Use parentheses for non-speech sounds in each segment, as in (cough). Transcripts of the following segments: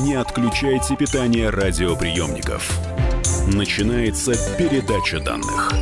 Не отключайте питание радиоприемников. Начинается передача данных.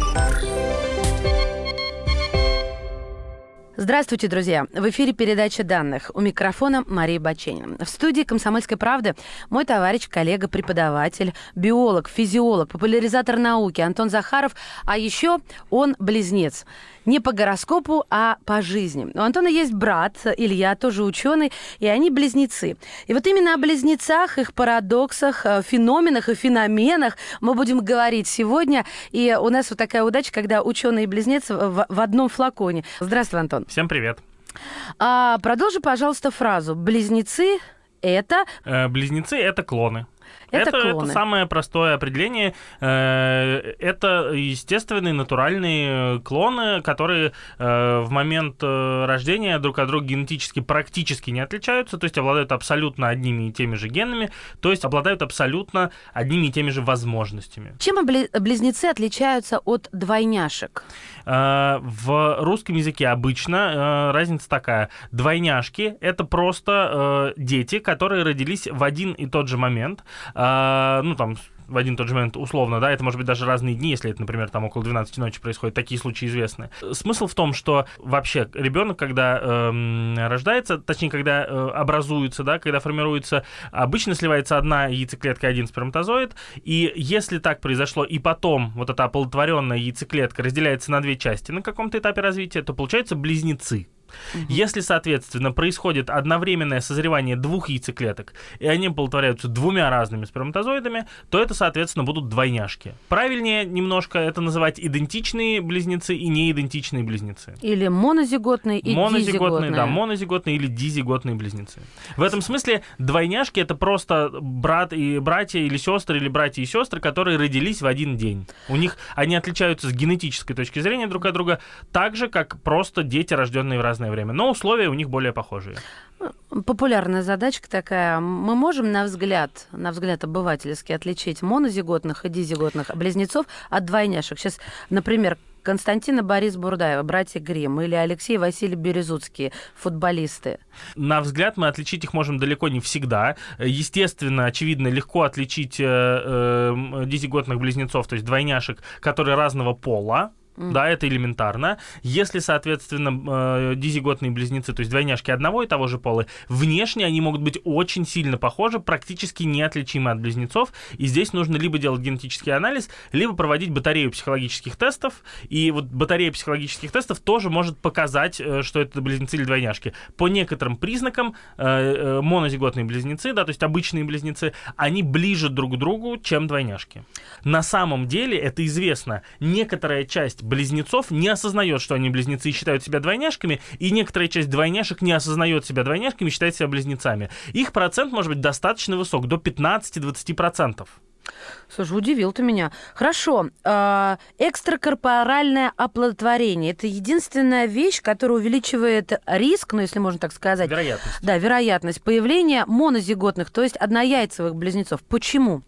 Здравствуйте, друзья! В эфире передача данных. У микрофона Мария Баченина. В студии «Комсомольской правды» мой товарищ, коллега, преподаватель, биолог, физиолог, популяризатор науки Антон Захаров, а еще он близнец. Не по гороскопу, а по жизни. У Антона есть брат, Илья, тоже ученый, и они близнецы. И вот именно о близнецах, их парадоксах, э, феноменах и феноменах мы будем говорить сегодня. И у нас вот такая удача, когда ученый и близнец в, в одном флаконе. Здравствуй, Антон. Всем привет. А, продолжи, пожалуйста, фразу. Близнецы это... Э, близнецы это клоны. Это, это, клоны. это самое простое определение. Э, Это естественные, натуральные клоны, которые э, в момент э, рождения друг от друга генетически практически не отличаются, то есть обладают абсолютно одними и теми же генами, то есть обладают абсолютно одними и теми же возможностями. Чем бли- близнецы отличаются от двойняшек? Э, В русском языке обычно э, разница такая. Двойняшки — это просто э, дети, которые родились в один и тот же момент. Ну, там, в один тот же момент условно, да, это может быть даже разные дни, если это, например, там около 12 ночи происходит, такие случаи известны. Смысл в том, что вообще ребенок, когда эм, рождается, точнее, когда э, образуется, да, когда формируется, обычно сливается одна яйцеклетка и один сперматозоид, и если так произошло, и потом вот эта оплодотворенная яйцеклетка разделяется на две части на каком-то этапе развития, то получаются близнецы. Если, соответственно, происходит одновременное созревание двух яйцеклеток, и они оплодотворяются двумя разными сперматозоидами, то это, соответственно, будут двойняшки. Правильнее немножко это называть идентичные близнецы и неидентичные близнецы. Или монозиготные и монозиготные, дизиготные. да, монозиготные или дизиготные близнецы. В этом смысле двойняшки это просто брат и братья или сестры или братья и сестры, которые родились в один день. У них они отличаются с генетической точки зрения друг от друга так же, как просто дети, рожденные в разное время. Но условия у них более похожие. Популярная задачка такая. Мы можем, на взгляд, на взгляд обывательский, отличить монозиготных и дизиготных близнецов от двойняшек. Сейчас, например, Константин и Борис Бурдаева, братья Грим, или Алексей и Василий Березуцкие, футболисты. На взгляд мы отличить их можем далеко не всегда. Естественно, очевидно, легко отличить э, э, дизиготных близнецов, то есть двойняшек, которые разного пола, да, это элементарно. Если, соответственно, э, дизиготные близнецы, то есть двойняшки одного и того же пола, внешне они могут быть очень сильно похожи, практически неотличимы от близнецов. И здесь нужно либо делать генетический анализ, либо проводить батарею психологических тестов. И вот батарея психологических тестов тоже может показать, э, что это близнецы или двойняшки. По некоторым признакам э, монозиготные близнецы, да, то есть обычные близнецы, они ближе друг к другу, чем двойняшки. На самом деле это известно. Некоторая часть близнецов не осознает, что они близнецы и считают себя двойняшками, и некоторая часть двойняшек не осознает себя двойняшками и считает себя близнецами. Их процент может быть достаточно высок, до 15-20%. Слушай, удивил ты меня. Хорошо. Э, экстракорпоральное оплодотворение. Это единственная вещь, которая увеличивает риск, ну, если можно так сказать. Вероятность. Да, вероятность появления монозиготных, то есть однояйцевых близнецов. Почему?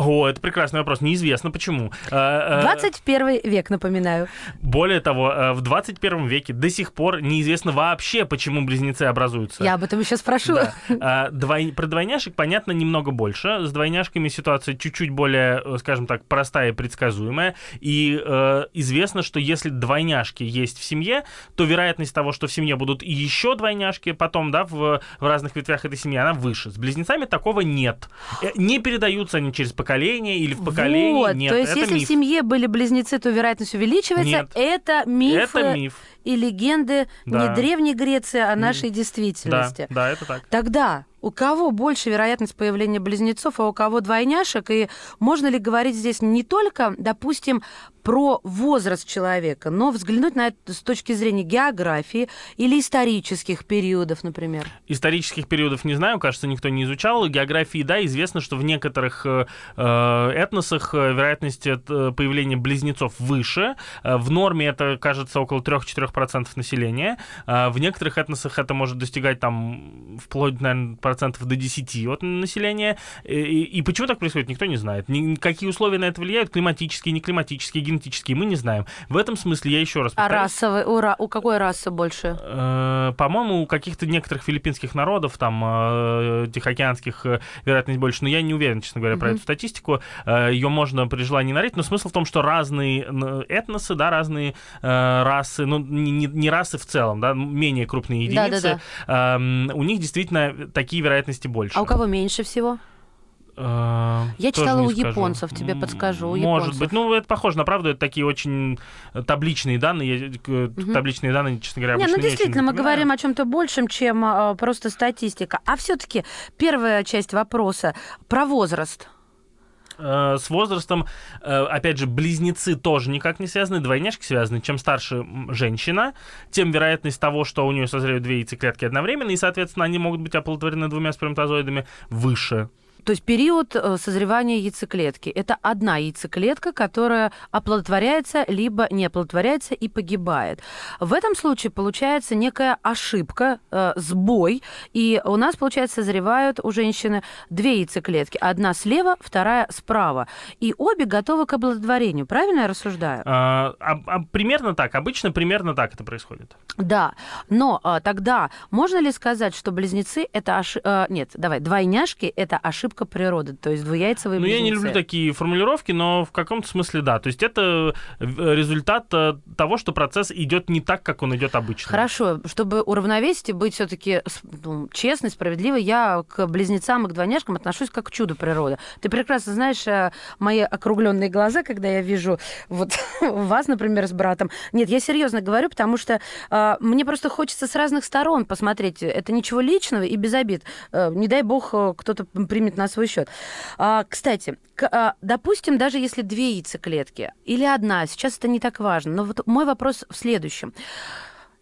О, это прекрасный вопрос. Неизвестно почему. Э, э, 21 век, напоминаю. Более того, э, в 21 веке до сих пор неизвестно вообще, почему близнецы образуются. Я об этом еще спрошу. Да. Двой- Про двойняшек понятно немного больше. С двойняшками ситуация чуть-чуть более, э, скажем так, простая и предсказуемая. И э, известно, что если двойняшки есть в семье, то вероятность того, что в семье будут и еще двойняшки потом, да, в, в разных ветвях этой семьи, она выше. С близнецами такого нет. Э, Не передаются они через поколение или в поколение. Вот, Нет, то есть это если миф. в семье были близнецы, то вероятность увеличивается. Нет. Это мифы Это миф. и легенды Да. не Древней Греции, а нашей Да, действительности. да, это так. Тогда у кого больше вероятность появления близнецов, а у кого двойняшек? И можно ли говорить здесь не только, допустим, про возраст человека, но взглянуть на это с точки зрения географии или исторических периодов, например? Исторических периодов не знаю, кажется, никто не изучал. Географии, да, известно, что в некоторых э, э, этносах э, вероятность э, появления близнецов выше. В норме это, кажется, около 3-4% населения. Э, В некоторых этносах это может достигать там вплоть, наверное, процентов до 10 от населения. И, и почему так происходит, никто не знает. Ни, какие условия на это влияют, климатические, не климатические, генетические, мы не знаем. В этом смысле я еще раз А повторюсь, расовый, у, у какой расы больше? Э, По-моему, у каких-то некоторых филиппинских народов, там, э, тихоокеанских, э, вероятность больше. Но я не уверен, честно говоря, про Мгм. эту статистику. Э, Ее можно при желании нарыть. Но смысл в том, что разные этносы, да, разные э, расы, ну, не, не- не расы в целом, да, менее крупные единицы, эм, у них действительно такие вероятности больше. А у кого меньше всего? Э, Я читала не у скажу. японцев, тебе подскажу, у Может японцев. быть. Ну, это похоже на правду. Это такие очень э, табличные данные. Э, Мгм. Табличные данные, честно говоря, Не, ну не действительно, мы запоминаю. говорим о чем-то большем, чем а, просто статистика. А все-таки первая часть вопроса про возраст. Э, с возрастом, э, опять же, близнецы тоже никак не связаны, двойняшки связаны. Чем старше женщина, тем вероятность того, что у нее созреют две яйцеклетки одновременно, и, соответственно, они могут быть оплодотворены двумя сперматозоидами, выше. То есть период э, созревания яйцеклетки. Это одна яйцеклетка, которая оплодотворяется, либо не оплодотворяется и погибает. В этом случае получается некая ошибка, э, сбой, и у нас, получается, созревают у женщины две яйцеклетки. Одна слева, вторая справа. И обе готовы к оплодотворению. Правильно я рассуждаю? А, а- а примерно так, обычно примерно так это происходит. Да, но а, тогда можно ли сказать, что близнецы это ошибка... нет, давай, двойняшки это ошибка природы, то есть двуяйцевые Ну, я близнецы? не люблю такие формулировки, но в каком-то смысле да. То есть это э, результат э, того, что процесс идет не так, как он идет обычно. Хорошо, чтобы уравновесить и быть все-таки честной, справедливой, я к близнецам и к двойняшкам отношусь как к чуду природы. Ты прекрасно знаешь э, мои округленные глаза, когда я вижу вот (laughs) вас, например, с братом. Нет, я серьезно говорю, потому что э, мне просто хочется с разных сторон посмотреть. Это ничего личного и без обид. Э, не дай бог кто-то примет на свой счет. А, кстати, к- а, допустим, даже если две яйцеклетки или одна, сейчас это не так важно, но вот мой вопрос в следующем.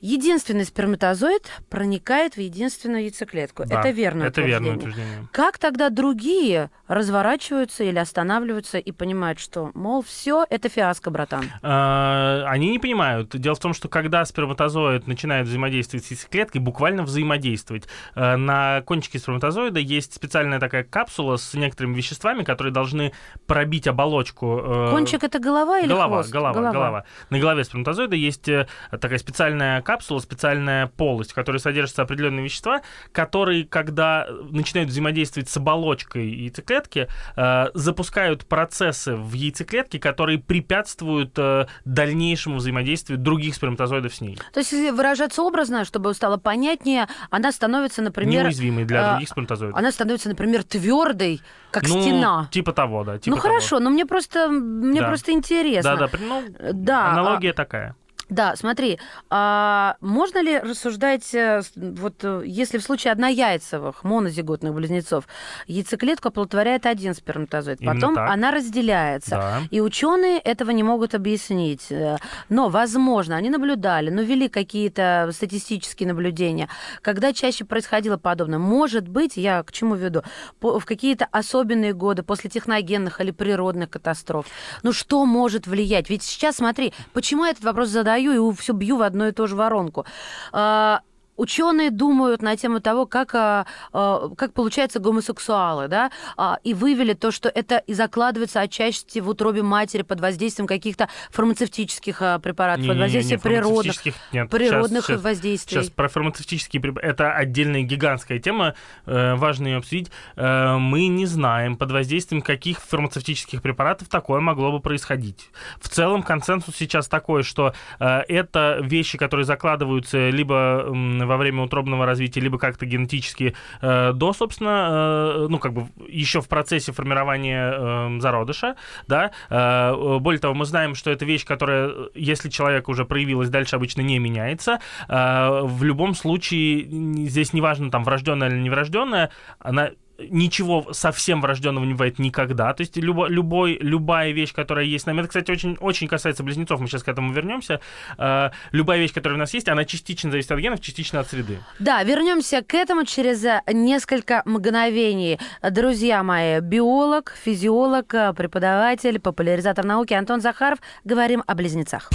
Единственный сперматозоид проникает в единственную яйцеклетку. Да, это верно. Это верное утверждение. Как тогда другие разворачиваются или останавливаются и понимают, что, мол, все, это фиаско, братан? А, Они не понимают. Дело в том, что когда сперматозоид начинает взаимодействовать с яйцеклеткой, буквально взаимодействовать, э, на кончике сперматозоида есть специальная такая капсула с некоторыми веществами, которые должны пробить оболочку. э, Кончик это голова или голова, хвост? голова, голова, На голове сперматозоида есть э, такая специальная капсула, специальная полость, в которой содержатся определенные вещества, которые, когда начинают взаимодействовать с оболочкой яйцеклетки, э, запускают процессы в яйцеклетке, которые препятствуют э, дальнейшему взаимодействию других сперматозоидов с ней. То есть, если выражаться образно, чтобы стало понятнее, она становится, например, Неуязвимой для а, других сперматозоидов. она становится, например, твердой, как ну, стена. Типа того, да. типа ну того. хорошо, но мне просто мне Да. просто интересно. Да, да, при- ну, Да, аналогия такая. Да, смотри, а можно ли рассуждать, э, вот э, если в случае однояйцевых монозиготных близнецов яйцеклетку оплодотворяет один сперматозоид, Именно потом так. она разделяется. Да. И ученые этого не могут объяснить. Э, Но, возможно, они наблюдали, но вели какие-то статистические наблюдения, когда чаще происходило подобное. Может быть, я к чему веду, в какие-то особенные годы после техногенных или природных катастроф. Ну что может влиять? Ведь сейчас, смотри, почему я этот вопрос задаю и все бью в одну и ту же воронку. А, Ученые думают на тему того, как, а, а, как получаются гомосексуалы, да, а, и вывели то, что это и закладывается отчасти в утробе матери под воздействием каких-то фармацевтических препаратов, под Не-не-не, воздействием природных, фармацевтических нет. природных Щас- щас- воздействий. Сейчас про фармацевтические препараты. Это отдельная гигантская тема, э, важно ее обсудить. Э, мы не знаем, под воздействием каких фармацевтических препаратов такое могло бы происходить. В целом консенсус сейчас такой, что э, это вещи, которые закладываются либо во время утробного развития, либо как-то генетически э, до, собственно, э, ну, как бы еще в процессе формирования э, зародыша, да. Э, более того, мы знаем, что это вещь, которая, э, если человек уже проявилась, дальше обычно не меняется. Э, в любом случае, здесь неважно, там, врожденная или неврожденная, она ничего совсем врожденного не бывает никогда. То есть любо, любой, любая вещь, которая есть с нами, это, кстати, очень, очень касается близнецов, мы сейчас к этому вернемся. Э, любая вещь, которая у нас есть, она частично зависит от генов, частично от среды. Да, вернемся к этому через э, несколько мгновений. Друзья мои, биолог, физиолог, э, преподаватель, популяризатор науки Антон Захаров. Говорим о близнецах.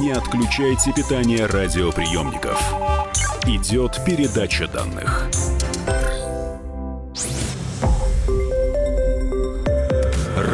Не отключайте питание радиоприемников. Идет передача данных.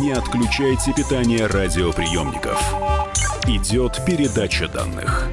Не отключайте питание радиоприемников. Идет передача данных.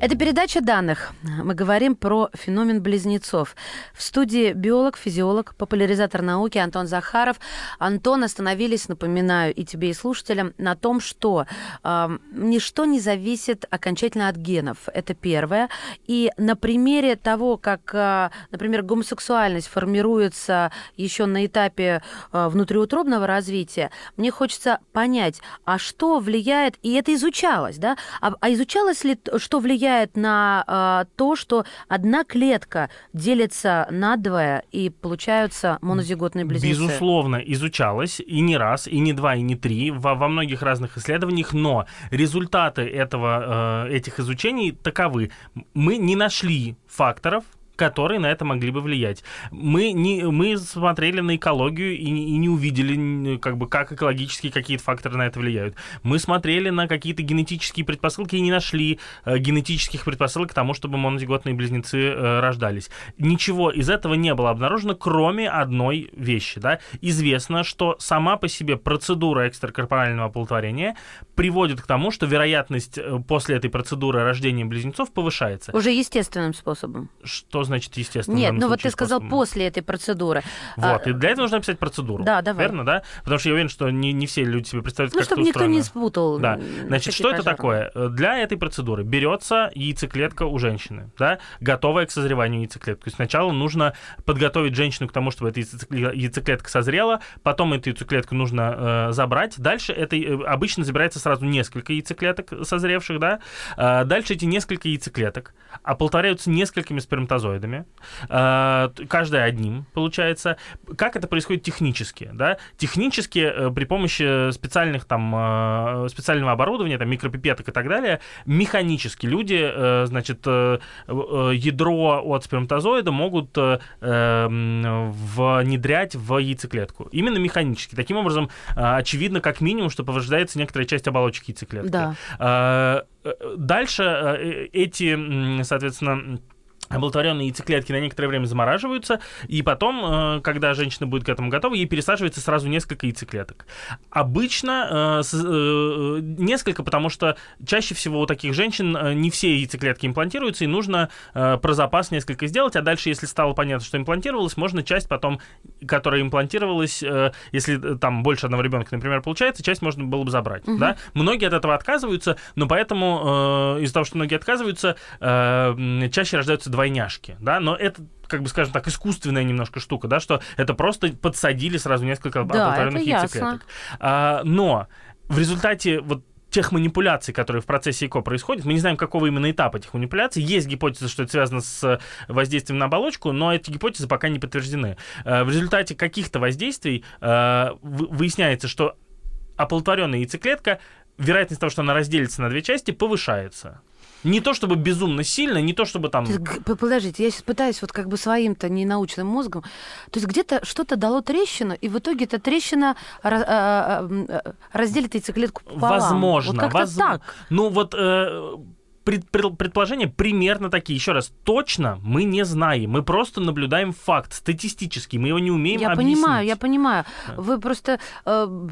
Это передача данных. Мы говорим про феномен близнецов. В студии биолог, физиолог, популяризатор науки Антон Захаров. Антон, остановились, напоминаю, и тебе, и слушателям, на том, что э, ничто не зависит окончательно от генов. Это первое. И на примере того, как, э, например, гомосексуальность формируется еще на этапе э, внутриутробного развития, мне хочется понять, а что влияет, и это изучалось, да, а, а изучалось ли, что влияет влияет на э, то, что одна клетка делится надвое и получаются монозиготные близнецы? Безусловно, изучалось и не раз, и не два, и не три во, во многих разных исследованиях, но результаты этого, э, этих изучений таковы. Мы не нашли факторов, которые на это могли бы влиять. Мы, не, мы смотрели на экологию и, и не увидели, как бы, как экологические какие-то факторы на это влияют. Мы смотрели на какие-то генетические предпосылки и не нашли э, генетических предпосылок к тому, чтобы монозиготные близнецы э, рождались. Ничего из этого не было обнаружено, кроме одной вещи. Да? Известно, что сама по себе процедура экстракорпорального оплодотворения приводит к тому, что вероятность э, после этой процедуры рождения близнецов повышается. Уже естественным способом. Что значит естественно? Нет, ну вот ты сказал способом. после этой процедуры. Вот, а... и для этого нужно написать процедуру. Да, давай. Верно, да? Потому что я уверен, что не, не все люди себе представляют, ну, как чтобы это никто не спутал. Да. Значит, что это такое? Для этой процедуры берется яйцеклетка у женщины, да, готовая к созреванию яйцеклетки. То есть сначала нужно подготовить женщину к тому, чтобы эта яйцеклетка созрела, потом эту яйцеклетку нужно э, забрать. Дальше это э, обычно забирается сразу несколько яйцеклеток созревших, да. Э, дальше эти несколько яйцеклеток оплодотворяются несколькими сперматозоидами э, каждая одним, получается. Как это происходит технически? Да? Технически э, при помощи специальных, там, э, специального оборудования, там, микропипеток и так далее, механически люди, значит, ядро от сперматозоида могут внедрять в яйцеклетку. Именно механически. Таким образом, очевидно, как минимум, что повреждается некоторая часть оболочки яйцеклетки. Да. Дальше эти, соответственно, оплодотворенные яйцеклетки на некоторое время замораживаются, и потом, э, когда женщина будет к этому готова, ей пересаживается сразу несколько яйцеклеток. Обычно э, э, несколько, потому что чаще всего у таких женщин не все яйцеклетки имплантируются, и нужно про запас несколько сделать, а дальше, если стало понятно, что имплантировалось, можно часть потом, которая имплантировалась, если там больше одного ребенка, например, получается, часть можно было бы забрать. Угу. Да? Многие от этого отказываются, но поэтому из-за того, что многие отказываются, чаще рождаются двойняшки, да, но это как бы, скажем так, искусственная немножко штука, да, что это просто подсадили сразу несколько да, оплодотворенных яйцеклеток. А, но в результате вот тех манипуляций, которые в процессе ЭКО происходят. Мы не знаем, какого именно этапа этих манипуляций. Есть гипотеза, что это связано с воздействием на оболочку, но эти гипотезы пока не подтверждены. А, в результате каких-то воздействий а, выясняется, что оплодотворенная яйцеклетка, вероятность того, что она разделится на две части, повышается. Не то чтобы безумно сильно, не то чтобы там... Подождите, я сейчас пытаюсь вот как бы своим-то ненаучным мозгом. То есть где-то что-то дало трещину, и в итоге эта трещина а, а, разделит яйцеклетку пополам. Возможно. Вот воз... так. Ну вот... Э предположения примерно такие. Еще раз, точно мы не знаем. Мы просто наблюдаем факт статистически. Мы его не умеем я объяснить. Я понимаю, я понимаю. Вы просто э,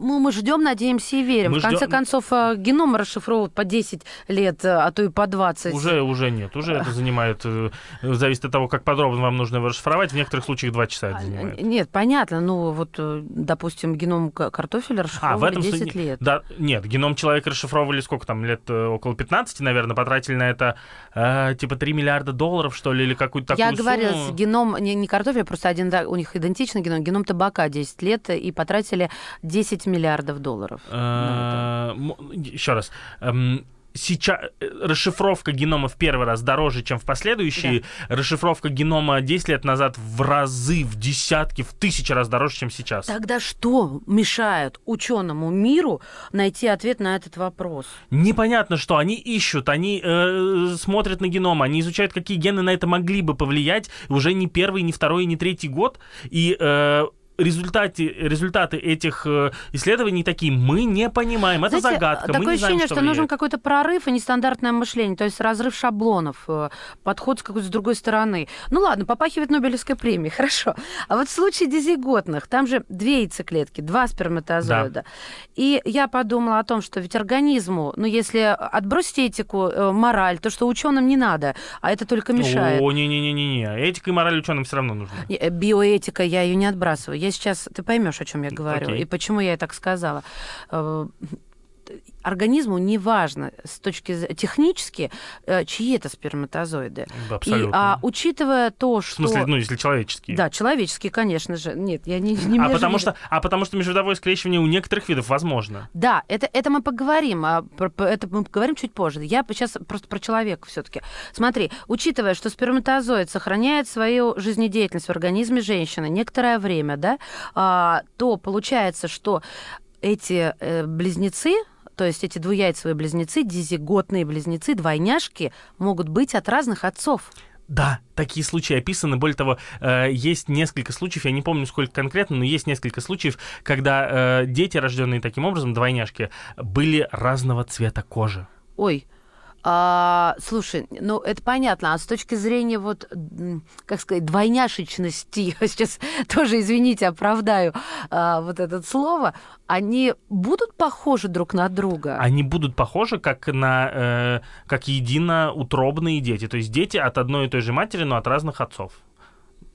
ну, мы ждем, надеемся и верим. Мы в конце ждем... концов, э, геном расшифровывают по 10 лет, э, а то и по 20. Уже, уже нет. Уже это занимает, э, зависит от того, как подробно вам нужно его расшифровать. В некоторых случаях 2 часа это а, занимает. Нет, понятно. Ну, вот, допустим, геном картофеля расшифровывали а, в этом 10 случае... лет. Да, нет, геном человека расшифровывали сколько там, лет около 15, наверное, потратили на это э, типа 3 миллиарда долларов, что ли, или какую-то такую Я говорила, геном, не, не картофеля, просто один, да, у них идентичный геном, геном табака 10 лет, и потратили 10 миллиардов долларов. Еще раз. Эм, сейчас э, расшифровка генома в первый раз дороже, чем в последующие. Да. Расшифровка генома 10 лет назад в разы, в десятки, в тысячи раз дороже, чем сейчас. Тогда что мешает ученому миру найти ответ на этот вопрос? Непонятно, что они ищут, они э, смотрят на геном, они изучают, какие гены на это могли бы повлиять уже не первый, не второй, не третий год. И э, результате, результаты этих э, исследований такие, мы не понимаем, это Знаете, загадка, такое мы не ощущение, знаем, что, что нужен какой-то прорыв и нестандартное мышление, то есть разрыв шаблонов, э, подход с какой-то с другой стороны. Ну ладно, попахивает Нобелевской премией, (laughs) хорошо. А вот в случае дизиготных, там же две яйцеклетки, два сперматозоида. Да. И я подумала о том, что ведь организму, ну если отбросить этику, э, мораль, то, что ученым не надо, а это только мешает. О, не-не-не-не, этика и мораль ученым все равно нужны. Биоэтика, я ее не отбрасываю. Я сейчас, ты поймешь, о чем я говорю, okay. и почему я так сказала э, организму не важно с точки зрения технически, э, чьи это сперматозоиды. Абсолютно. И, а учитывая то, что... В смысле, ну, если человеческие. Да, человеческие, конечно же. Нет, я не, не а потому, что, а потому что межвидовое скрещивание у некоторых видов возможно. Да, это, это мы поговорим. А, это мы поговорим чуть позже. Я сейчас просто про человека все таки Смотри, учитывая, что сперматозоид сохраняет свою жизнедеятельность в организме женщины некоторое время, да, а, то получается, что эти э, близнецы, то есть эти двуяйцевые близнецы, дизиготные близнецы, двойняшки, могут быть от разных отцов. Да, такие случаи описаны. Более того, э, есть несколько случаев, я не помню сколько конкретно, но есть несколько случаев, когда э, дети, рожденные таким образом, двойняшки, были разного цвета кожи. Ой, а, слушай, ну это понятно, а с точки зрения вот, как сказать, двойняшечности, (laughs) сейчас тоже, извините, оправдаю а, вот это слово, они будут похожи друг на друга? Они будут похожи как на, э, как единоутробные дети, то есть дети от одной и той же матери, но от разных отцов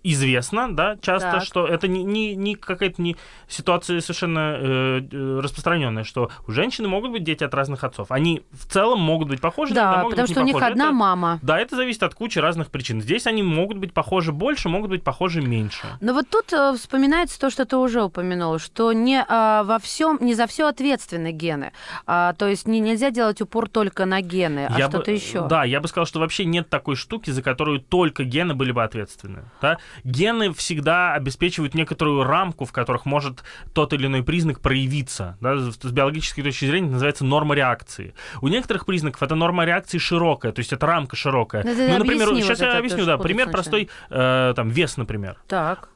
известно, да, часто, так. что это не, не, не какая-то не ситуация совершенно э, э, распространенная, что у женщины могут быть дети от разных отцов. Они в целом могут быть похожи, да, могут потому быть что у них похожи. одна это, мама. Да, это зависит от кучи разных причин. Здесь они могут быть похожи больше, могут быть похожи меньше. Но вот тут э, вспоминается то, что ты уже упомянул, что не э, во всем, не за все ответственны гены. А, то есть не, нельзя делать упор только на гены, а что-то еще. Да, я бы сказал, что вообще нет такой штуки, за которую только гены были бы ответственны. Да? Гены всегда обеспечивают некоторую рамку, в которых может тот или иной признак проявиться. Да? С биологической точки зрения это называется норма реакции. У некоторых признаков эта норма реакции широкая, то есть это рамка широкая. Ну, ну например, сейчас я объясню, да, пример простой, э, там, вес, например. Так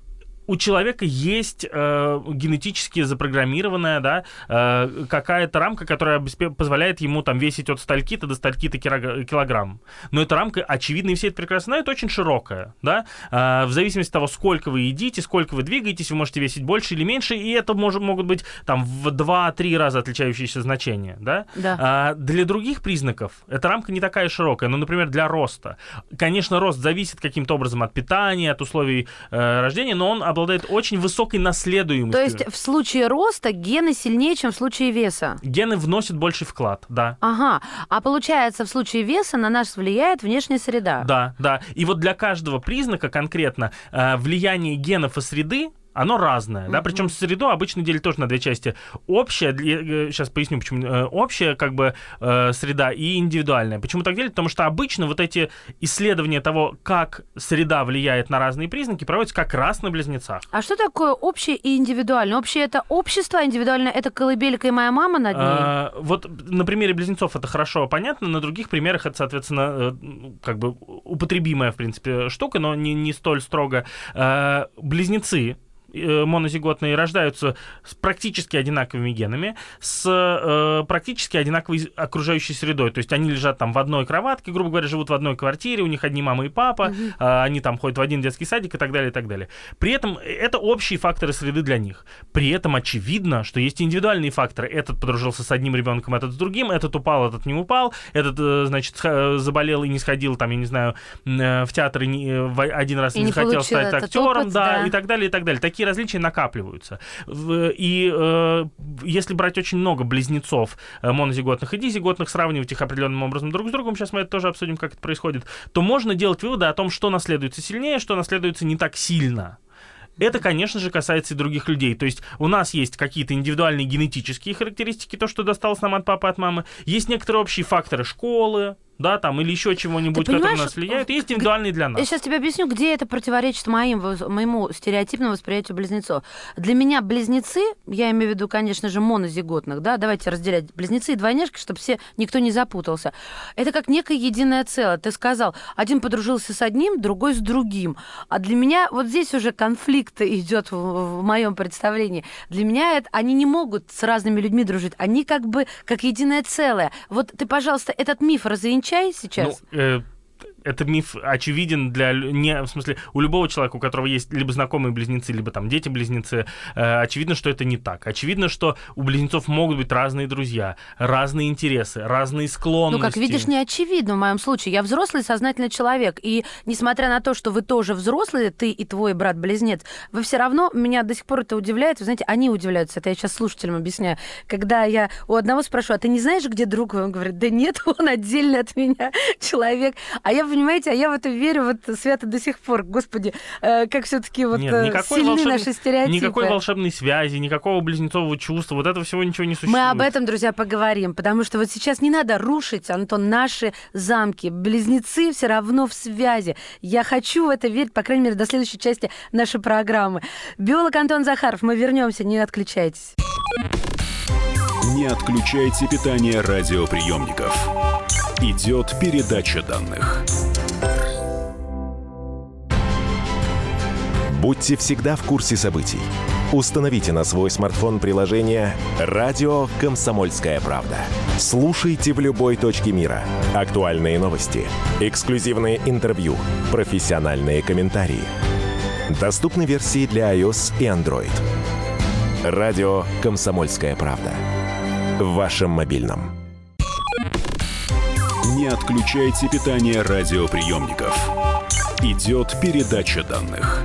у человека есть э, генетически запрограммированная, да, э, какая-то рамка, которая позволяет ему там весить от стальки-то до стальки-то килограмм. Но эта рамка, очевидно, и все это прекрасно знают, очень широкая, да. Э, в зависимости от того, сколько вы едите, сколько вы двигаетесь, вы можете весить больше или меньше, и это может, могут быть там в 2-3 раза отличающиеся значения, да. да. А, для других признаков эта рамка не такая широкая, ну, например, для роста. Конечно, рост зависит каким-то образом от питания, от условий э, рождения, но он обладает очень высокой наследуемостью. То есть в случае роста гены сильнее, чем в случае веса? Гены вносят больший вклад, да. Ага. А получается, в случае веса на нас влияет внешняя среда? Да, да. И вот для каждого признака конкретно э, влияние генов и среды оно разное, mm-hmm. да, причем среду обычно делят тоже на две части. Общая, сейчас поясню, почему, э, общая как бы э, среда и индивидуальная. Почему так делят? Потому что обычно вот эти исследования того, как среда влияет на разные признаки, проводятся как раз на близнецах. А что такое общее и индивидуальное? Общее это общество, а индивидуальное это колыбелька и моя мама над ней? А, вот на примере близнецов это хорошо понятно, на других примерах это, соответственно, э, как бы употребимая, в принципе, штука, но не, не столь строго. Близнецы Э, монозиготные рождаются с практически одинаковыми генами, с э, практически одинаковой окружающей средой. То есть они лежат там в одной кроватке, грубо говоря, живут в одной квартире, у них одни мама и папа, угу. э, они там ходят в один детский садик и так далее, и так далее. При этом это общие факторы среды для них. При этом очевидно, что есть индивидуальные факторы. Этот подружился с одним ребенком, этот с другим, этот упал, этот не упал, этот, э, значит, заболел и не сходил, там, я не знаю, э, в театр и не, э, один раз и не, не захотел стать актером, опыт, да, да, и так далее, и так далее. Такие такие различия накапливаются. И э, если брать очень много близнецов э, монозиготных и дизиготных, сравнивать их определенным образом друг с другом, сейчас мы это тоже обсудим, как это происходит, то можно делать выводы о том, что наследуется сильнее, что наследуется не так сильно. Это, конечно же, касается и других людей. То есть у нас есть какие-то индивидуальные генетические характеристики, то, что досталось нам от папы, от мамы. Есть некоторые общие факторы школы, да, там, или еще чего-нибудь, которые на нас влияют, есть индивидуальные для нас. Я сейчас тебе объясню, где это противоречит моим, моему стереотипному восприятию близнецов. Для меня близнецы, я имею в виду, конечно же, монозиготных, да, давайте разделять близнецы и двойняшки, чтобы все, никто не запутался. Это как некое единое целое. Ты сказал, один подружился с одним, другой с другим. А для меня вот здесь уже конфликт (laughs) идет в, в моем представлении. Для меня это, они не могут с разными людьми дружить, они как бы как единое целое. Вот ты, пожалуйста, этот миф развенчай чай сейчас? Ну, э, это миф очевиден для не в смысле у любого человека, у которого есть либо знакомые близнецы, либо там дети-близнецы, э, очевидно, что это не так. Очевидно, что у близнецов могут быть разные друзья, разные интересы, разные склонности. Ну, как видишь, не очевидно в моем случае. Я взрослый сознательный человек, и несмотря на то, что вы тоже взрослые, ты и твой брат-близнец, вы все равно меня до сих пор это удивляет. Вы знаете, они удивляются. Это я сейчас слушателям объясняю. Когда я у одного спрашиваю, а ты не знаешь, где друг? Он говорит, да нет, (laughs) он отдельно от меня (laughs) человек. А я понимаете, а я в это верю вот свято до сих пор. Господи, э, как все-таки вот Нет, э, сильны волшеб... наши стереотипы. Никакой волшебной связи, никакого близнецового чувства, вот этого всего ничего не существует. Мы об этом, друзья, поговорим, потому что вот сейчас не надо рушить, Антон, наши замки. Близнецы все равно в связи. Я хочу в это верить, по крайней мере, до следующей части нашей программы. Биолог Антон Захаров, мы вернемся, не отключайтесь. Не отключайте питание радиоприемников. Идет передача данных. Будьте всегда в курсе событий. Установите на свой смартфон приложение «Радио Комсомольская правда». Слушайте в любой точке мира. Актуальные новости, эксклюзивные интервью, профессиональные комментарии. Доступны версии для iOS и Android. «Радио Комсомольская правда». В вашем мобильном. Отключайте питание радиоприемников. Идет передача данных.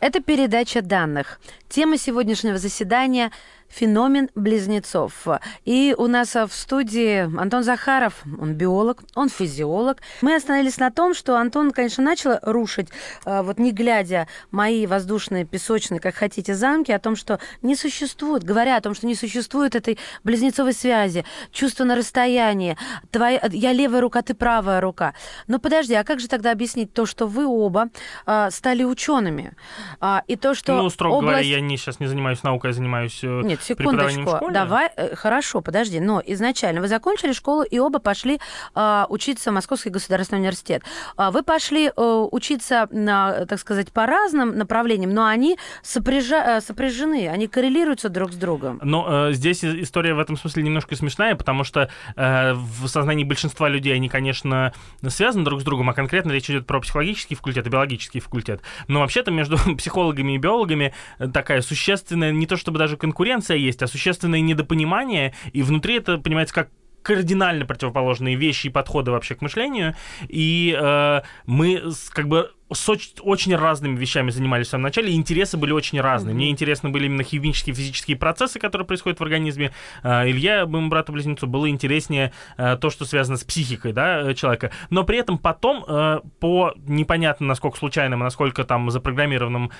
Это передача данных. Тема сегодняшнего заседания феномен близнецов. И у нас в студии Антон Захаров, он биолог, он физиолог. Мы остановились на том, что Антон, конечно, начал рушить, э, вот не глядя, мои воздушные, песочные, как хотите, замки, о том, что не существует, говоря о том, что не существует этой близнецовой связи, чувство на расстоянии, твоя, я левая рука, ты правая рука. Но подожди, а как же тогда объяснить то, что вы оба а, стали учеными? А, и то, что ну, строго область... говоря, я не, сейчас не занимаюсь наукой, я занимаюсь э, Нет, секундочку. Давай, э, хорошо, подожди. Но изначально вы закончили школу и оба пошли э, учиться в Московский государственный университет. Э, вы пошли э, учиться, на, так сказать, по разным направлениям, но они сопряжа, э, сопряжены, они коррелируются друг с другом. Но э, здесь история в этом смысле немножко смешная, потому что э, в сознании большинства людей они, конечно, связаны друг с другом, а конкретно речь идет про психологический факультет и биологический факультет. Но вообще-то между (laughs) психологами и биологами такая существенная, не то чтобы даже конкуренция есть, а существенное недопонимание, и внутри это понимается как кардинально противоположные вещи и подходы вообще к мышлению, и э, мы как бы с очень разными вещами занимались в самом начале, и интересы были очень разные. Мне интересны были именно химические, физические процессы, которые происходят в организме. А, Илья, моему брату-близнецу, было интереснее а, то, что связано с психикой да, э, человека. Но при этом потом, э, по непонятно насколько случайным, а насколько там запрограммированным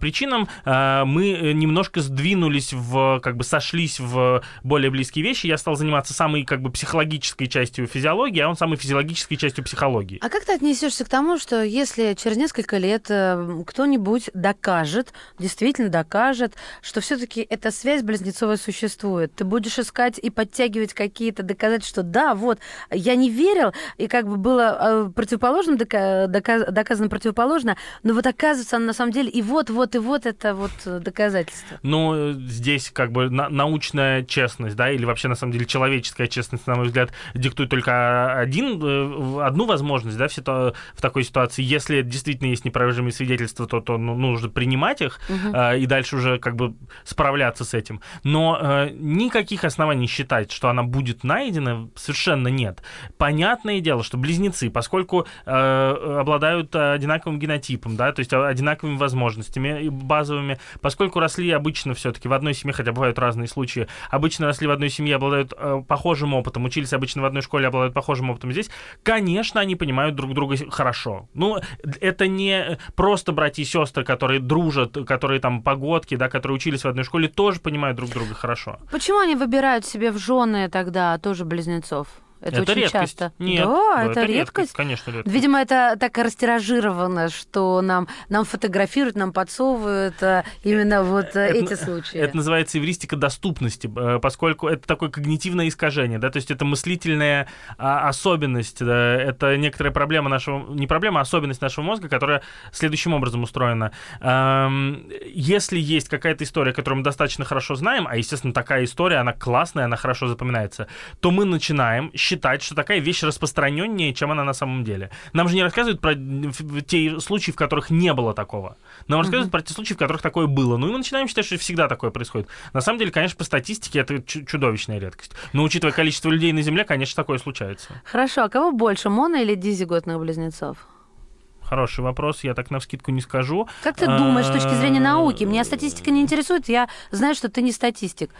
причинам, мы немножко сдвинулись в, как бы сошлись в более близкие вещи. Я стал заниматься самой, как бы, психологической частью физиологии, а он самой физиологической частью психологии. А как ты отнесешься к тому, что если через несколько лет э, кто-нибудь докажет, действительно докажет, что все-таки эта связь близнецовая существует. Ты будешь искать и подтягивать какие-то доказательства. Да, вот, я не верил, и как бы было э, противоположно, доказано противоположно, но вот оказывается, на самом деле, и вот, вот, и вот это вот доказательство. Ну, здесь как бы научная честность, да, или вообще, на самом деле, человеческая честность, на мой взгляд, диктует только один, э, одну возможность, да, в, ситу... в такой ситуации. Если действительно есть неопровержимые свидетельства, то, то ну, нужно принимать их угу. э, и дальше уже как бы справляться с этим. Но э, никаких оснований считать, что она будет найдена, совершенно нет. Понятное дело, что близнецы, поскольку э, обладают одинаковым генотипом, да, то есть одинаковыми возможностями базовыми, поскольку росли обычно все-таки в одной семье, хотя бывают разные случаи, обычно росли в одной семье, обладают э, похожим опытом, учились обычно в одной школе, обладают похожим опытом здесь, конечно, они понимают друг друга хорошо. Ну, это не просто братья и сестры, которые дружат, которые там погодки, да, которые учились в одной школе, тоже понимают друг друга хорошо. Почему они выбирают себе в жены тогда тоже близнецов? Это, Это очень редкость. часто. Нет, да, это, редкость. Конечно, редкость. Видимо, это так растиражировано, что нам, нам фотографируют, нам подсовывают а, именно вот а, эти случаи. Это называется эвристика доступности, э, поскольку это такое когнитивное искажение, да, то есть это мыслительная а, особенность, да, это некоторая проблема нашего, не проблема, а особенность нашего мозга, которая следующим образом устроена. Если есть какая-то история, которую мы достаточно хорошо знаем, а, естественно, такая история, она классная, она хорошо запоминается, то мы начинаем считать, что такая вещь распространеннее, чем она на самом деле. Нам же не рассказывают про те случаи, в которых не было такого. Нам uh-huh. рассказывают про те случаи, в которых такое было. Ну и мы начинаем считать, что всегда такое происходит. На самом деле, конечно, по статистике это чудовищная редкость. Но учитывая количество людей на Земле, конечно, такое случается. Хорошо, а кого больше, моно или дизиготных близнецов? Хороший вопрос, я так на вскидку не скажу. Как ты думаешь, с точки зрения науки? Меня статистика не интересует, я знаю, что ты не статистик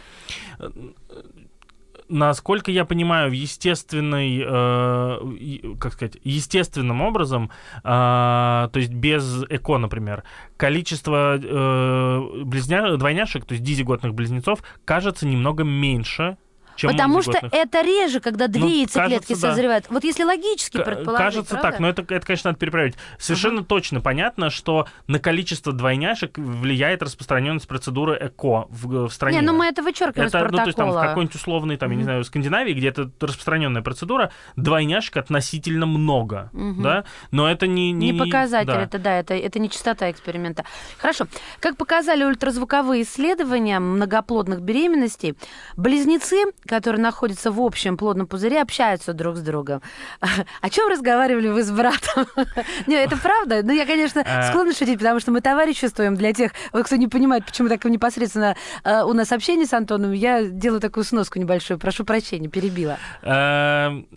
насколько я понимаю, в естественной, э, как сказать, естественным образом, э, то есть без ЭКО, например, количество э, близня... двойняшек, то есть дизиготных близнецов, кажется немного меньше, чем Потому что это реже, когда две ну, яйцеклетки кажется, созревают. Да. Вот если логически К- предположить, Кажется правда? так, но это, это, конечно, надо перепроверить. Совершенно uh-huh. точно понятно, что на количество двойняшек влияет распространенность процедуры ЭКО в, в стране. Не, ну мы это вычеркиваем это, из протокола. Ну, то есть там в какой-нибудь условной, там, uh-huh. я не знаю, Скандинавии, где это распространенная процедура, двойняшек относительно много, uh-huh. да, но это не... Не, не показатель, да. это да, это, это не частота эксперимента. Хорошо. Как показали ультразвуковые исследования многоплодных беременностей, близнецы, которые находятся в общем плодном пузыре, общаются друг с другом. (laughs) О чем разговаривали вы с братом? (laughs) Не, это правда. Ну, я, конечно, А. склонна шутить, потому что мы товариществуем для тех, кто не понимает, почему так непосредственно э, у нас общение с Антоном. Я делаю такую сноску небольшую. Прошу прощения, перебила. Эм,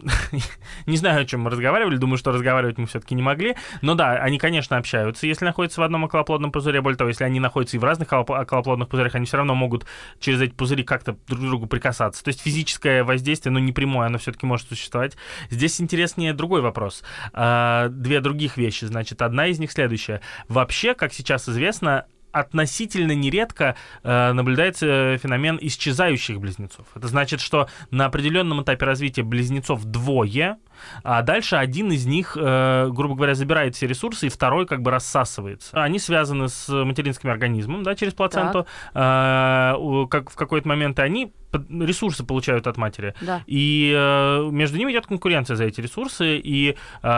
(laughs) не знаю, о чем мы разговаривали. Думаю, что разговаривать мы все-таки не могли. Но да, они, конечно, общаются, если находятся в одном околоплодном пузыре. Более того, если они находятся и в разных околоплодных пузырях, они все равно могут через эти пузыри как-то друг к другу прикасаться. То есть физическое воздействие, но не прямое, оно все-таки может существовать. Здесь интереснее другой вопрос. А, две других вещи. Значит, одна из них следующая. Вообще, как сейчас известно, относительно нередко э, наблюдается феномен исчезающих близнецов. Это значит, что на определенном этапе развития близнецов двое, а дальше один из них, э, грубо говоря, забирает все ресурсы, и второй как бы рассасывается. Они связаны с материнским организмом, да, через плаценту. Э, как в какой-то момент они ресурсы получают от матери. Да. И э, между ними идет конкуренция за эти ресурсы. И э,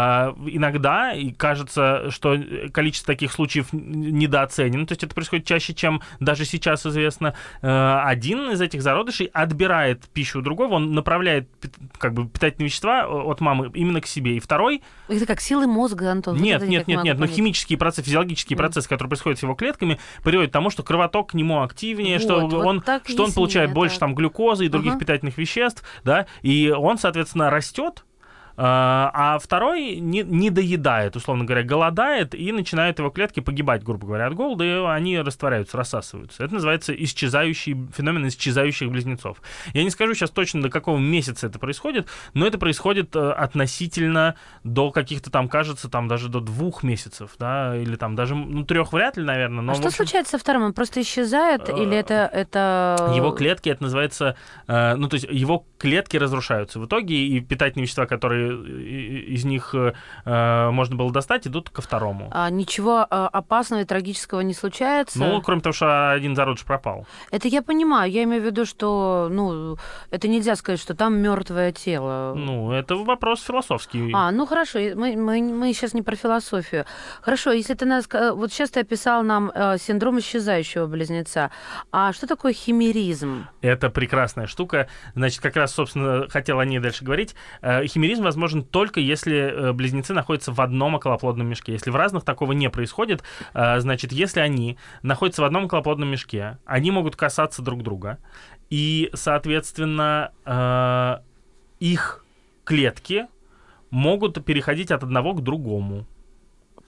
иногда и кажется, что количество таких случаев недооценено. То есть это происходит чаще, чем даже сейчас известно. Э, один из этих зародышей отбирает пищу у другого, он направляет как бы питательные вещества от мамы именно к себе. И второй... Это как силы мозга, Антон. Нет, вот нет, нет, нет. Но химические процессы, физиологические mm. процессы, которые происходят с его клетками, приводят к тому, что кровоток к нему активнее, вот, что вот он, что он получает больше там глюкозы и других Ага. питательных веществ, да, и он, соответственно, растет, а а второй не, не доедает, условно говоря, голодает, и начинают его клетки погибать, грубо говоря, от голода, и они растворяются, рассасываются. Это называется исчезающий, феномен исчезающих близнецов. Я не скажу сейчас точно, до какого месяца это происходит, но это происходит э, относительно до каких-то там, кажется, там даже до двух месяцев, да, или там даже, ну, трех вряд ли, наверное. Но, а что общем, случается со вторым? Он просто исчезает, или это... это... Его клетки, это называется, э, ну, то есть его клетки разрушаются в итоге, и питательные вещества, которые из них э, можно было достать, идут ко второму. А, ничего а, опасного и трагического не случается? Ну, кроме того, что один зародыш пропал. Это я понимаю. Я имею в виду, что, ну, это нельзя сказать, что там мертвое тело. Ну, это вопрос философский. А, ну хорошо, мы, мы, мы сейчас не про философию. Хорошо, если ты нас... Вот сейчас ты описал нам э, синдром исчезающего близнеца. А что такое химеризм? Это прекрасная штука. Значит, как раз, собственно, хотел о ней дальше говорить. Э, химеризм возможен только если э, близнецы находятся в одном околоплодном мешке. Если в разных такого не происходит, э, значит, если они находятся в одном околоплодном мешке, они могут касаться друг друга. И, соответственно, э, их клетки могут переходить от одного к другому.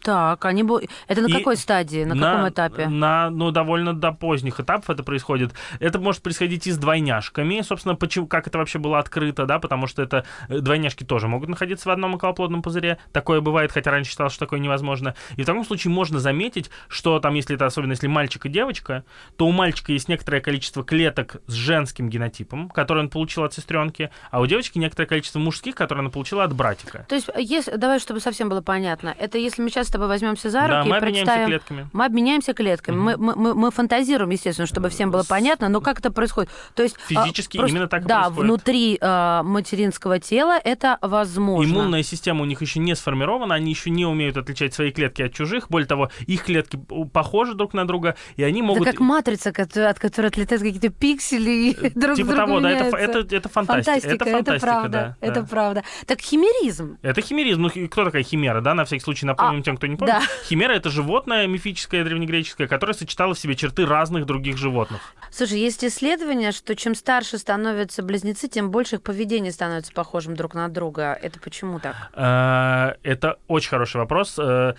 Так, они бу... это на И какой стадии, на, каком этапе? На, ну, довольно до поздних этапов это происходит. Это может происходить и с двойняшками. Собственно, почему, как это вообще было открыто, да, потому что это э, двойняшки тоже могут находиться в одном околоплодном пузыре. Такое бывает, хотя раньше считалось, что такое невозможно. И в таком случае можно заметить, что там, если это особенно если мальчик и девочка, то у мальчика есть некоторое количество клеток с женским генотипом, который он получил от сестренки, а у девочки некоторое количество мужских, которые она получила от братика. То есть, если, давай, чтобы совсем было понятно, это если мы сейчас с тобой возьмемся за руки Да, мы и обменяемся прочитаем... клетками. Мы обменяемся клетками. Мы, мы, мы, мы фантазируем, естественно, чтобы всем было понятно, но как это происходит? То есть а, Физически просто- именно так и Да, происходит. внутри а, материнского тела это возможно. Иммунная система у них еще не сформирована, они еще не умеют отличать свои клетки от чужих. Более того, их клетки похожи друг на друга, и они могут... Это как матрица, от которой отлетают какие-то пиксели и друг типа с другом того, да, это, это, это фантастика. Фантастика, это фантастика, правда, да, это да. правда. Так химеризм. Это химеризм. Ну, и кто такая химера, да? На всякий случай напомним А, тем, кто не помнит. да. Химера — это животное мифическое, древнегреческое, которое сочетало в себе черты разных других животных. Слушай, есть исследование, что чем старше становятся близнецы, тем больше их поведение становится похожим друг на друга. Это почему так? Э, Это очень хороший вопрос. Э,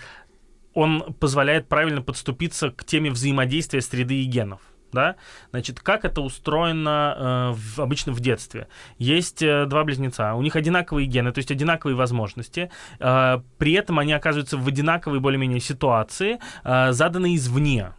Он позволяет правильно подступиться к теме взаимодействия среды и генов. Да? Значит, как это устроено э, в- обычно в детстве? Есть э, два близнеца, у них одинаковые гены, то есть одинаковые возможности, э, при этом они оказываются в одинаковой более-менее ситуации, э, заданные извне.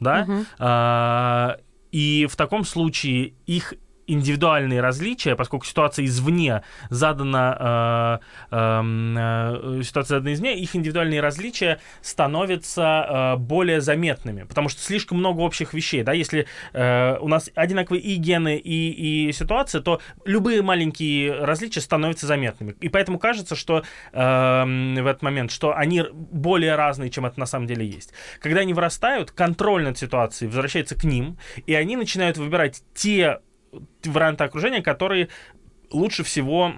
Да? Мгм. А, И в таком случае их индивидуальные различия, поскольку ситуация извне задана, э, эм, э, ситуация задана извне, их индивидуальные различия становятся э, более заметными, потому что слишком много общих вещей, да, если э, у нас одинаковые и гены, и, и ситуация, то любые маленькие различия становятся заметными, и поэтому кажется, что эм, в этот момент, что они более разные, чем это на самом деле есть. Когда они вырастают, контроль над ситуацией возвращается к ним, и они начинают выбирать те варианты окружения, которые лучше всего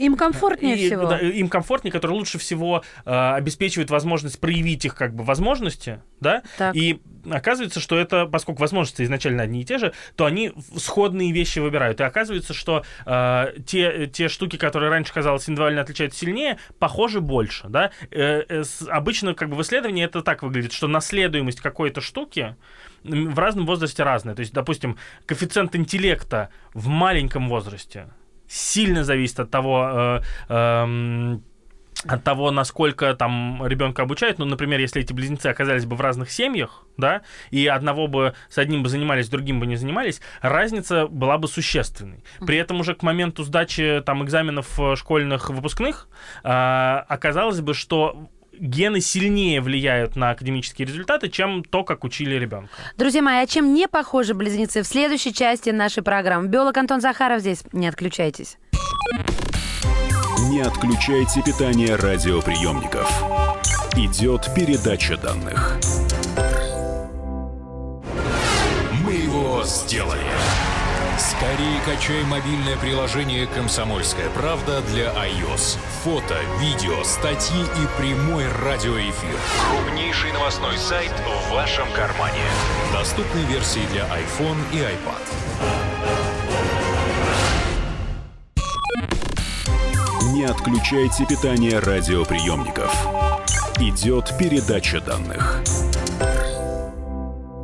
Им комфортнее и, всего. да, им комфортнее, которые лучше всего э, обеспечивают возможность проявить их как бы возможности, да, Так. и оказывается, что это, поскольку возможности изначально одни и те же, то они сходные вещи выбирают, и оказывается, что э, те, те штуки, которые раньше казалось индивидуально отличаются сильнее, похожи больше, да, Э, э, с- обычно как бы в исследовании это так выглядит, что наследуемость какой-то штуки в разном возрасте разная, то есть, допустим, коэффициент интеллекта в маленьком возрасте сильно зависит от того, э, эм, от того, насколько там ребенка обучают. Ну, например, если эти близнецы оказались бы в разных семьях, да, и одного бы с одним бы занимались, другим бы не занимались, разница была бы существенной. При этом уже к моменту сдачи там экзаменов э, школьных выпускных э, оказалось бы, что гены сильнее влияют на академические результаты, чем то, как учили ребенка. Друзья мои, а чем не похожи близнецы в следующей части нашей программы? Биолог Антон Захаров здесь. Не отключайтесь. Не отключайте питание радиоприемников. Идет передача данных. Мы его сделали. Скорее качай мобильное приложение «Комсомольская правда» для iOS. Фото, видео, статьи и прямой радиоэфир. Крупнейший новостной сайт в вашем кармане. Доступны версии для iPhone и iPad. Не отключайте питание радиоприемников. Идет передача данных.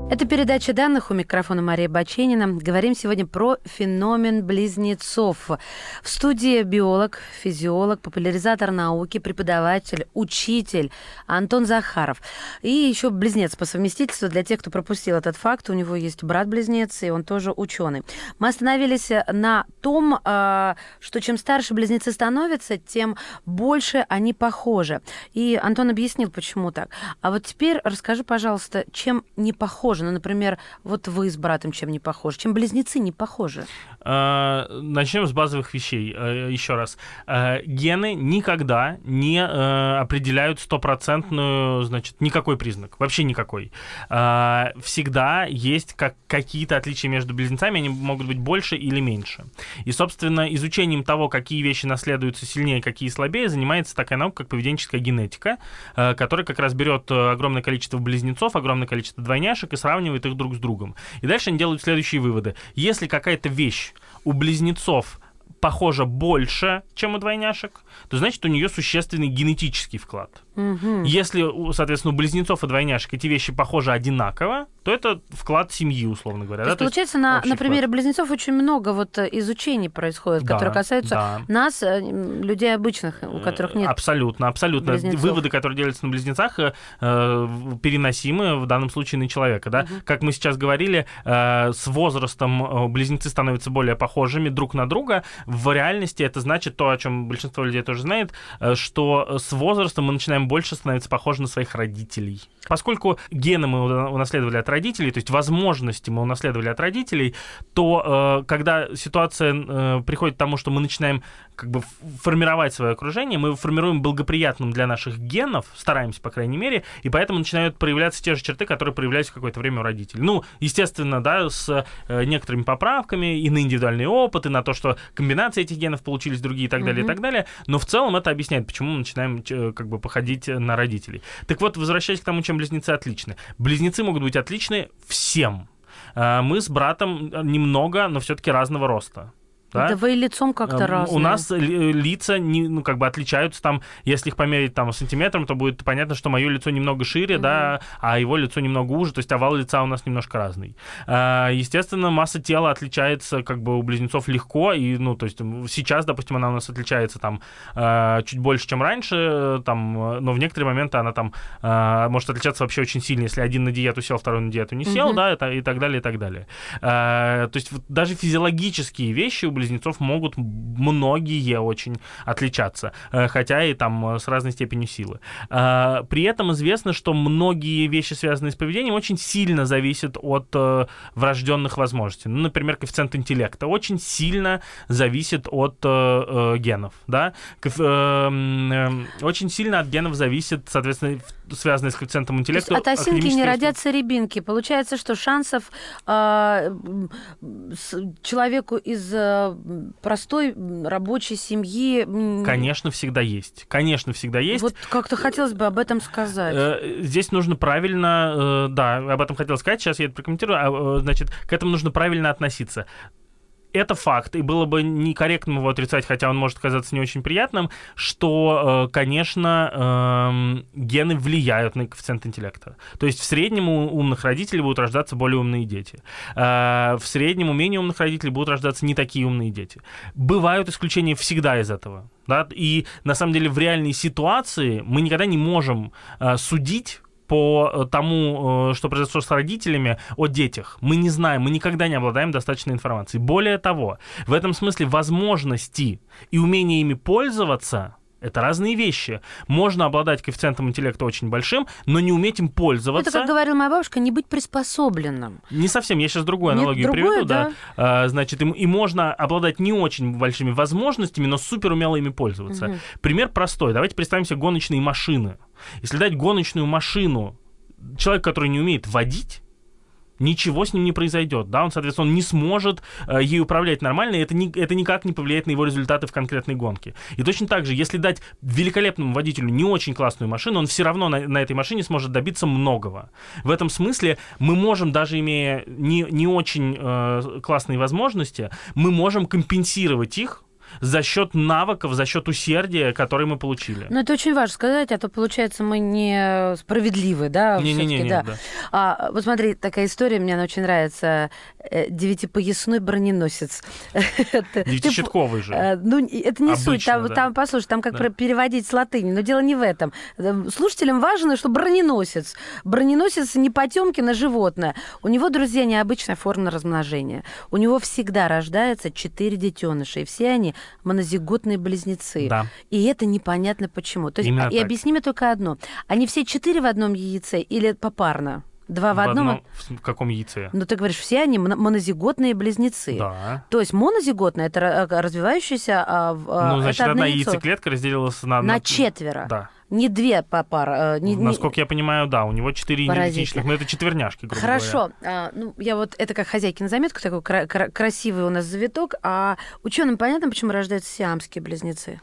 Это передача данных у микрофона Мария Баченина. Говорим сегодня про феномен близнецов. В студии биолог, физиолог, популяризатор науки, преподаватель, учитель Антон Захаров. И еще близнец по совместительству. Для тех, кто пропустил этот факт, у него есть брат-близнец, и он тоже ученый. Мы остановились на том, а, что чем старше близнецы становятся, тем больше они похожи. И Антон объяснил, почему так. А вот теперь расскажи, пожалуйста, чем не похожи? Ну, например, вот вы с братом чем не похожи? Чем близнецы не похожи? Э, Начнем с базовых вещей. Э, Еще раз. Э, Гены никогда не определяют стопроцентную, значит, никакой признак. Вообще никакой. Всегда есть как какие-то отличия между близнецами, они могут быть больше или меньше. И, собственно, изучением того, какие вещи наследуются сильнее, какие слабее, занимается такая наука, как поведенческая генетика, которая как раз берет огромное количество близнецов, огромное количество двойняшек и сравнивает их друг с другом. И дальше они делают следующие выводы. Если какая-то вещь у близнецов похожа больше, чем у двойняшек, то значит у нее существенный генетический вклад. Мгм. Если, соответственно, у близнецов и двойняшек эти вещи похожи одинаково, то это вклад семьи, условно говоря. То да, есть, получается, на, на примере вклад. близнецов очень много вот э, изучений происходит, Да, которые касаются да. нас, э, людей обычных, у которых нет. Абсолютно, абсолютно. близнецов. Выводы, которые делятся на близнецах, э, э, переносимы в данном случае на человека. Да? Как мы сейчас говорили, э, с возрастом э, близнецы становятся более похожими друг на друга. В реальности это значит то, о чем большинство людей тоже знает, э, что с возрастом мы начинаем больше становиться похожи на своих родителей. Поскольку гены мы уна- унаследовали от родителей, то есть возможности мы унаследовали от родителей, то э, когда ситуация э, приходит к тому, что мы начинаем как бы формировать свое окружение, мы формируем благоприятным для наших генов, стараемся, по крайней мере, и поэтому начинают проявляться те же черты, которые проявлялись в какое-то время у родителей. Ну, естественно, да, с э, некоторыми поправками и на индивидуальные опыты, на то, что комбинации этих генов получились другие и так далее, и Мгм. так далее. Но в целом это объясняет, почему мы начинаем ч- как бы походить на родителей. Так вот, возвращаясь к тому, чем близнецы отличны. Близнецы могут быть отличны всем. А, Мы с братом немного, но все-таки разного роста. Да? Да вы и лицом как-то Эм, разные. У нас ли- лица не, ну, как бы отличаются там, если их померить там сантиметром, то будет понятно, что мое лицо немного шире, да, а его лицо немного уже, то есть овал лица у нас немножко разный. А, Естественно, масса тела отличается как бы у близнецов легко, и, ну, то есть сейчас, допустим, она у нас отличается там а, чуть больше, чем раньше, э, там, э, но в некоторые моменты она там может отличаться вообще очень сильно, если один на диету сел, второй на диету не сел, Мгм. да, и так далее, и так далее. То есть даже физиологические вещи у близнецов могут многие очень отличаться, э, хотя и там э, с разной степенью силы. А, При этом известно, что многие вещи, связанные с поведением, очень сильно зависят от э, врожденных возможностей. Ну, например, коэффициент интеллекта очень сильно зависит от э, э, генов, да. Очень сильно от генов зависит, соответственно, связанное с коэффициентом То есть интеллекта. от осинки не родятся ребинки. Получается, что шансов с- человеку из простой рабочей семьи... Конечно, всегда есть. Конечно, всегда есть. Вот как-то хотелось бы об этом сказать. Э, Здесь нужно правильно, э, да, об этом хотел сказать, сейчас я это прокомментирую, а, э, значит, к этому нужно правильно относиться. Это факт, и было бы некорректным его отрицать, хотя он может казаться не очень приятным, что, э, конечно, эм, гены влияют на коэффициент интеллекта. То есть в среднем у умных родителей будут рождаться более умные дети. Э, В среднем у менее умных родителей будут рождаться не такие умные дети. Бывают исключения всегда из этого. Да? И на самом деле в реальной ситуации мы никогда не можем э, судить по э, тому, э, что произошло с родителями, о детях. Мы не знаем, мы никогда не обладаем достаточной информацией. Более того, в этом смысле возможности и умение ими пользоваться это разные вещи. Можно обладать коэффициентом интеллекта очень большим, но не уметь им пользоваться. Это, как говорила моя бабушка, не быть приспособленным. Не совсем, я сейчас другую Нет, аналогию другую, приведу, да. да. А, значит, и, и можно обладать не очень большими возможностями, но супер умело ими пользоваться. Мгм. Пример простой. Давайте представим себе гоночные машины. Если дать гоночную машину человеку, который не умеет водить, ничего с ним не произойдет, да, он, соответственно, он не сможет э, ей управлять нормально, и это, ни- это никак не повлияет на его результаты в конкретной гонке. И точно так же, если дать великолепному водителю не очень классную машину, он все равно на, на этой машине сможет добиться многого. В этом смысле мы можем, даже имея не, не очень э, классные возможности, мы можем компенсировать их за счет навыков, за счет усердия, которые мы получили. Но это очень важно сказать, а то, получается, мы не справедливы, да? Не-не-не, всё-таки, да. да. А, вот смотри, такая история, мне она очень нравится. Э, Девятипоясной броненосец. (laughs) Девятищитковый же. Э, Ну, это не суть. Там, послушай, там как переводить с латыни. Но дело не в этом. Э, Слушателям важно, что броненосец. Броненосец не Потемкин, а животное. У него, друзья, необычная форма размножения. У него всегда рождается четыре детеныша, и все они монозиготные близнецы. Да. И это непонятно почему. То есть, а- и так. объясни мне только одно. Они все четыре в одном яйце или попарно? Два в, одном? в каком яйце? Ну, ты говоришь, все они моно- монозиготные близнецы. Да. То есть монозиготное это э, развивающаяся, а, в- а, Ну, значит, это одна яйцо. яйцеклетка разделилась на... на четверо. Да. Не две по пара. э, не- не- Насколько я понимаю, да, у него четыре идентичных, но это четверняшки, грубо говоря. Хорошо. А, ну, я вот это как хозяйки на заметку, такой кра- кра- красивый у нас завиток. А ученым понятно, почему рождаются сиамские близнецы?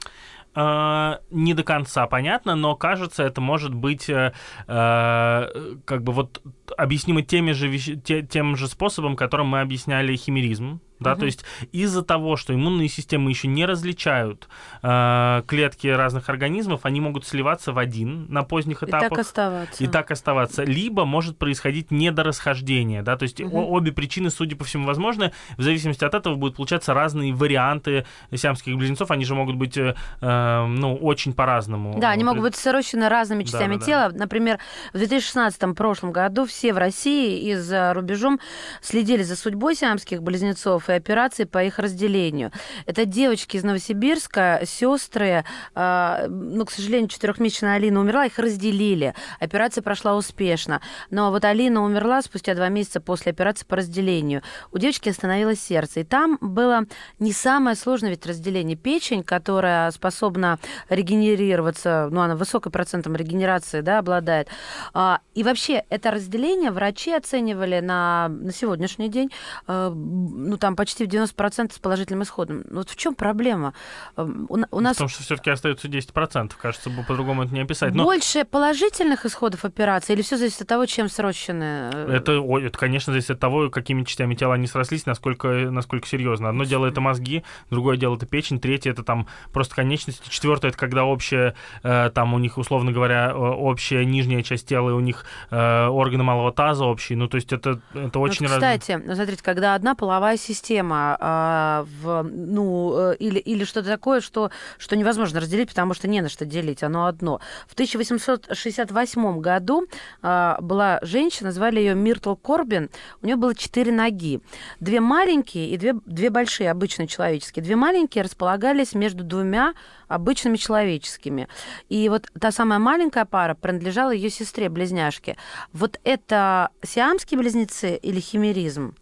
А, не до конца понятно, но кажется, это может быть э, э, как бы вот объяснимо теми же вещ- те- тем же способом, которым мы объясняли химеризм, Да, то есть из-за того, что иммунные системы еще не различают э, клетки разных организмов, они могут сливаться в один на поздних этапах. И так оставаться. И так оставаться. Либо может происходить недорасхождение, да, то есть о- обе причины, судя по всему, возможны. В зависимости от этого будут получаться разные варианты сиамских близнецов. Они же могут быть, э, э, ну, очень по-разному. Да, они могут быть срощены разными частями Да-да-да. тела. Например, в 2016 прошлом году все в России и за рубежом следили за судьбой сиамских близнецов и операции по их разделению. Это девочки из Новосибирска, сестры. ну, к сожалению, четырехмесячная Алина умерла, их разделили. Операция прошла успешно. Но вот Алина умерла спустя два месяца после операции по разделению. У девочки остановилось сердце. И там было не самое сложное ведь разделение. Печень, которая способна регенерироваться, ну, она высоким процентом регенерации, да, обладает. А, И вообще, это разделение врачи оценивали на, на сегодняшний день, э, ну, там почти в 90% с положительным исходом. Ну, Вот в чем проблема? Э, У у нас Потому что все-таки остается 10%. Кажется, бы по-другому это не описать. Но больше положительных исходов операции или все зависит от того, чем срощены? э, это, ой, это, конечно, зависит от того, какими частями тела они срослись, насколько, насколько серьезно. Одно дело это мозги, другое дело это печень, третье это там просто конечности, четвертое это когда общая, э, там у них, условно говоря, общая нижняя часть тела, и у них э, органы малого таза общие. Ну, то есть это, это очень вот, кстати, ну, смотрите, когда одна половая система, а, в, ну, э, или, или что-то такое, что, что невозможно разделить, потому что не на что делить, оно одно. В 1868 году а, была женщина, звали ее Миртл Корбин, у нее было четыре ноги. Две маленькие и две, две большие, обычные человеческие. Две маленькие располагались между двумя обычными человеческими. И вот та самая маленькая пара принадлежала ее сестре-близняшке. Вот это сиамские близнецы или химеризм?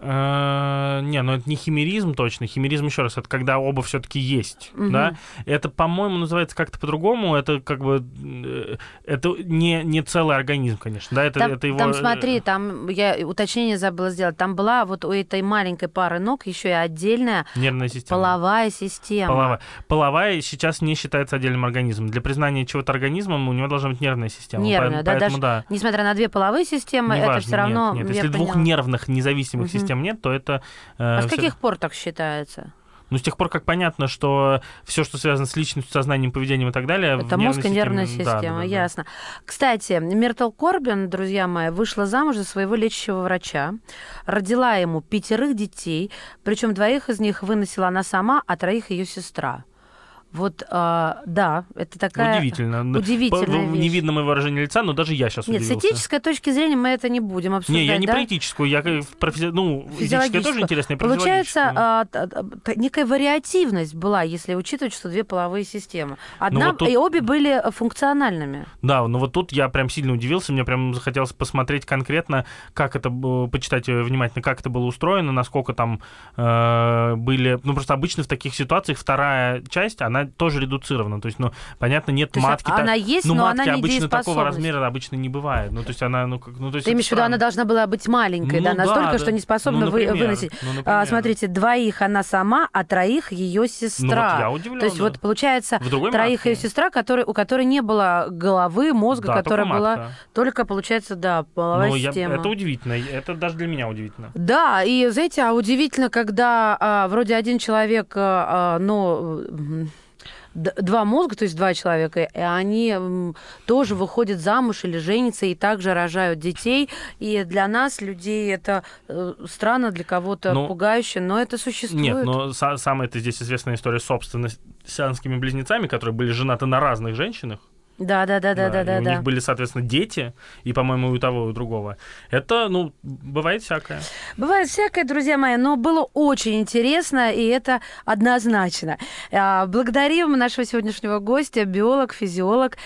Э, Не, ну это не химеризм точно. Химеризм, еще раз, это когда оба все-таки есть. Мгм. Да? Это, по-моему, называется как-то по-другому. Это как бы э, это не, не целый организм, конечно. Да, это, Там, это его. там, э, смотри, там я уточнение забыла сделать. Там была вот у этой маленькой пары ног еще и отдельная Нервная система. половая система. Половая. Половая сейчас не считается отдельным организмом. Для признания чего-то организмом у него должна быть нервная система. Нервная, Поэтому- да, поэтому даже да. Несмотря на две половые системы, это Неважно, все равно. Нет, нет. Если двух поняла. нервных независимых Мгм. систем нет, то это. э, А с каких пор так считается? Ну, с тех пор, как понятно, что все, что связано с личностью, сознанием, поведением и так далее. Это мозг и нервная система, да, да, да. ясно. Кстати, Миртл Корбин, друзья мои, вышла замуж за своего лечащего врача, родила ему пятерых детей, причем двоих из них выносила она сама, а троих ее сестра. Вот, а, да, это такая... Удивительно. удивительная По- Не вещь. видно моего выражения лица, но даже я сейчас Нет, с удивился. этической точки зрения мы это не будем обсуждать. Не, я не да? про этическую, я про физи- ну, этическая тоже интересная, про Получается, а, некая вариативность была, если учитывать, что две половые системы. Одна, Ну, вот тут- и обе были функциональными. Да, но вот тут я прям сильно удивился, мне прям захотелось посмотреть конкретно, как это, почитать э, внимательно, как это было устроено, насколько там э, были... Ну, просто обычно в таких ситуациях вторая часть, она тоже редуцирована, то есть, ну, понятно, нет То есть матки... она есть, ну, но матки она обычно такого размера обычно не бывает, ну, то есть она, ну, как... Ну, то есть Ты имеешь в виду, она должна была быть маленькой, Ну да, настолько, да. что не способна Ну, вы- например. выносить. Ну, А, смотрите, двоих она сама, а троих ее Ну, сестра. вот я удивлен, То есть да. вот получается троих матке. ее сестра, который, у которой не было головы, мозга, Да, которая только была матка. только, получается, да, половая Ну, я- система. это удивительно, это даже для меня удивительно. Да, и знаете, а удивительно, когда а, вроде один человек, а, а, ну, д- два мозга, то есть два человека, и они тоже выходят замуж или женятся и также рожают детей. И для нас, людей, это э, странно, для кого-то Ну, пугающе, но это существует. Нет, но са- самая это здесь известная история собственно с сиамскими близнецами, которые были женаты на разных женщинах. Да, да, да, да, да, и да, у да. них были, соответственно, дети, и, по-моему, и у того, и у другого. Это, ну, бывает всякое. Бывает всякое, друзья мои, но было очень интересно, и это однозначно. А, Благодарим нашего сегодняшнего гостя, биолог, физиолог,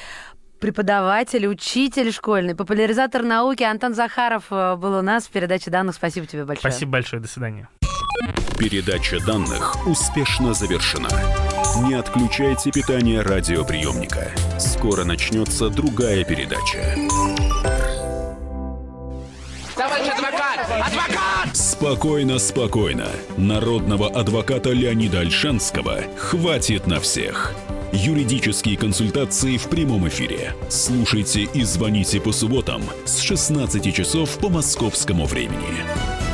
преподаватель, учитель школьный, популяризатор науки Антон Захаров э, был у нас в передаче данных. Спасибо тебе большое. Спасибо большое, до свидания. Передача данных успешно завершена. Не отключайте питание радиоприемника. Скоро начнется другая передача. Товарищ адвокат! Адвокат! Спокойно, спокойно. Народного адвоката Леонида Альшанского хватит на всех. Юридические консультации в прямом эфире. Слушайте и звоните по субботам с 16 часов по московскому времени.